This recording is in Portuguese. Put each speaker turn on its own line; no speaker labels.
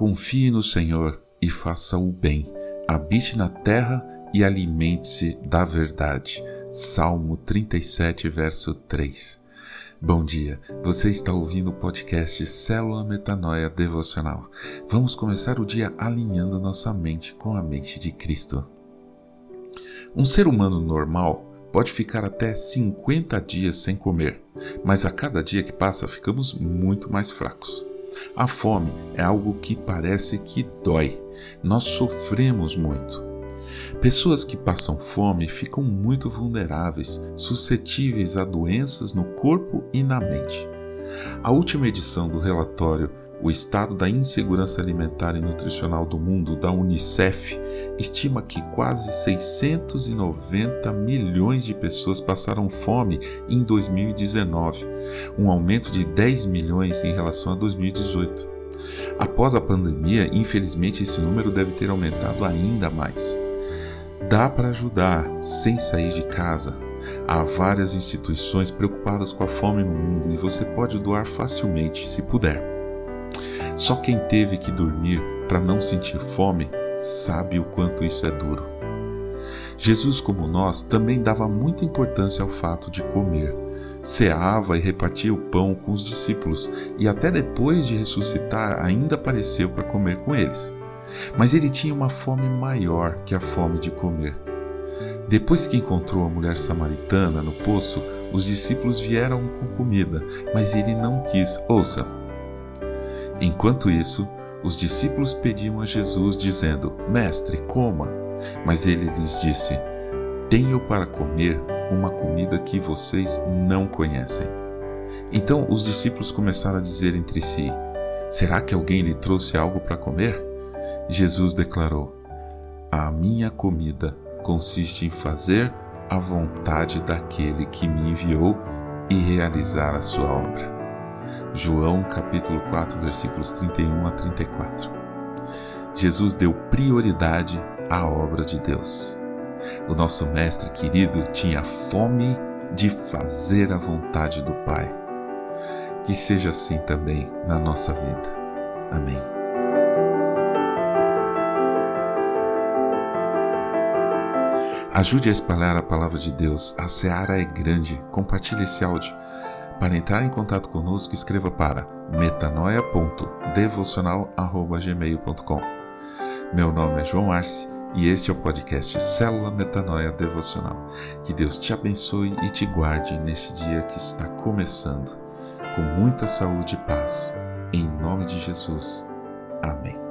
Confie no Senhor e faça o bem. Habite na terra e alimente-se da verdade. Salmo 37, verso 3. Bom dia, você está ouvindo o podcast Célula Metanoia Devocional. Vamos começar o dia alinhando nossa mente com a mente de Cristo. Um ser humano normal pode ficar até 50 dias sem comer, mas a cada dia que passa ficamos muito mais fracos. A fome é algo que parece que dói. Nós sofremos muito. Pessoas que passam fome ficam muito vulneráveis, suscetíveis a doenças no corpo e na mente. A última edição do relatório o estado da insegurança alimentar e nutricional do mundo, da Unicef, estima que quase 690 milhões de pessoas passaram fome em 2019, um aumento de 10 milhões em relação a 2018. Após a pandemia, infelizmente esse número deve ter aumentado ainda mais. Dá para ajudar sem sair de casa. Há várias instituições preocupadas com a fome no mundo e você pode doar facilmente se puder. Só quem teve que dormir para não sentir fome sabe o quanto isso é duro. Jesus, como nós, também dava muita importância ao fato de comer. Ceava e repartia o pão com os discípulos, e até depois de ressuscitar ainda apareceu para comer com eles. Mas ele tinha uma fome maior que a fome de comer. Depois que encontrou a mulher samaritana no poço, os discípulos vieram com comida, mas ele não quis. Ouça, Enquanto isso, os discípulos pediam a Jesus, dizendo: Mestre, coma. Mas ele lhes disse: Tenho para comer uma comida que vocês não conhecem. Então os discípulos começaram a dizer entre si: Será que alguém lhe trouxe algo para comer? Jesus declarou: A minha comida consiste em fazer a vontade daquele que me enviou e realizar a sua obra. João capítulo 4, versículos 31 a 34. Jesus deu prioridade à obra de Deus. O nosso mestre querido tinha fome de fazer a vontade do Pai. Que seja assim também na nossa vida. Amém. Ajude a espalhar a palavra de Deus. A seara é grande. Compartilhe esse áudio. Para entrar em contato conosco, escreva para metanoia.devocional.gmail.com Meu nome é João Arce e este é o podcast Célula Metanoia Devocional. Que Deus te abençoe e te guarde nesse dia que está começando. Com muita saúde e paz. Em nome de Jesus. Amém.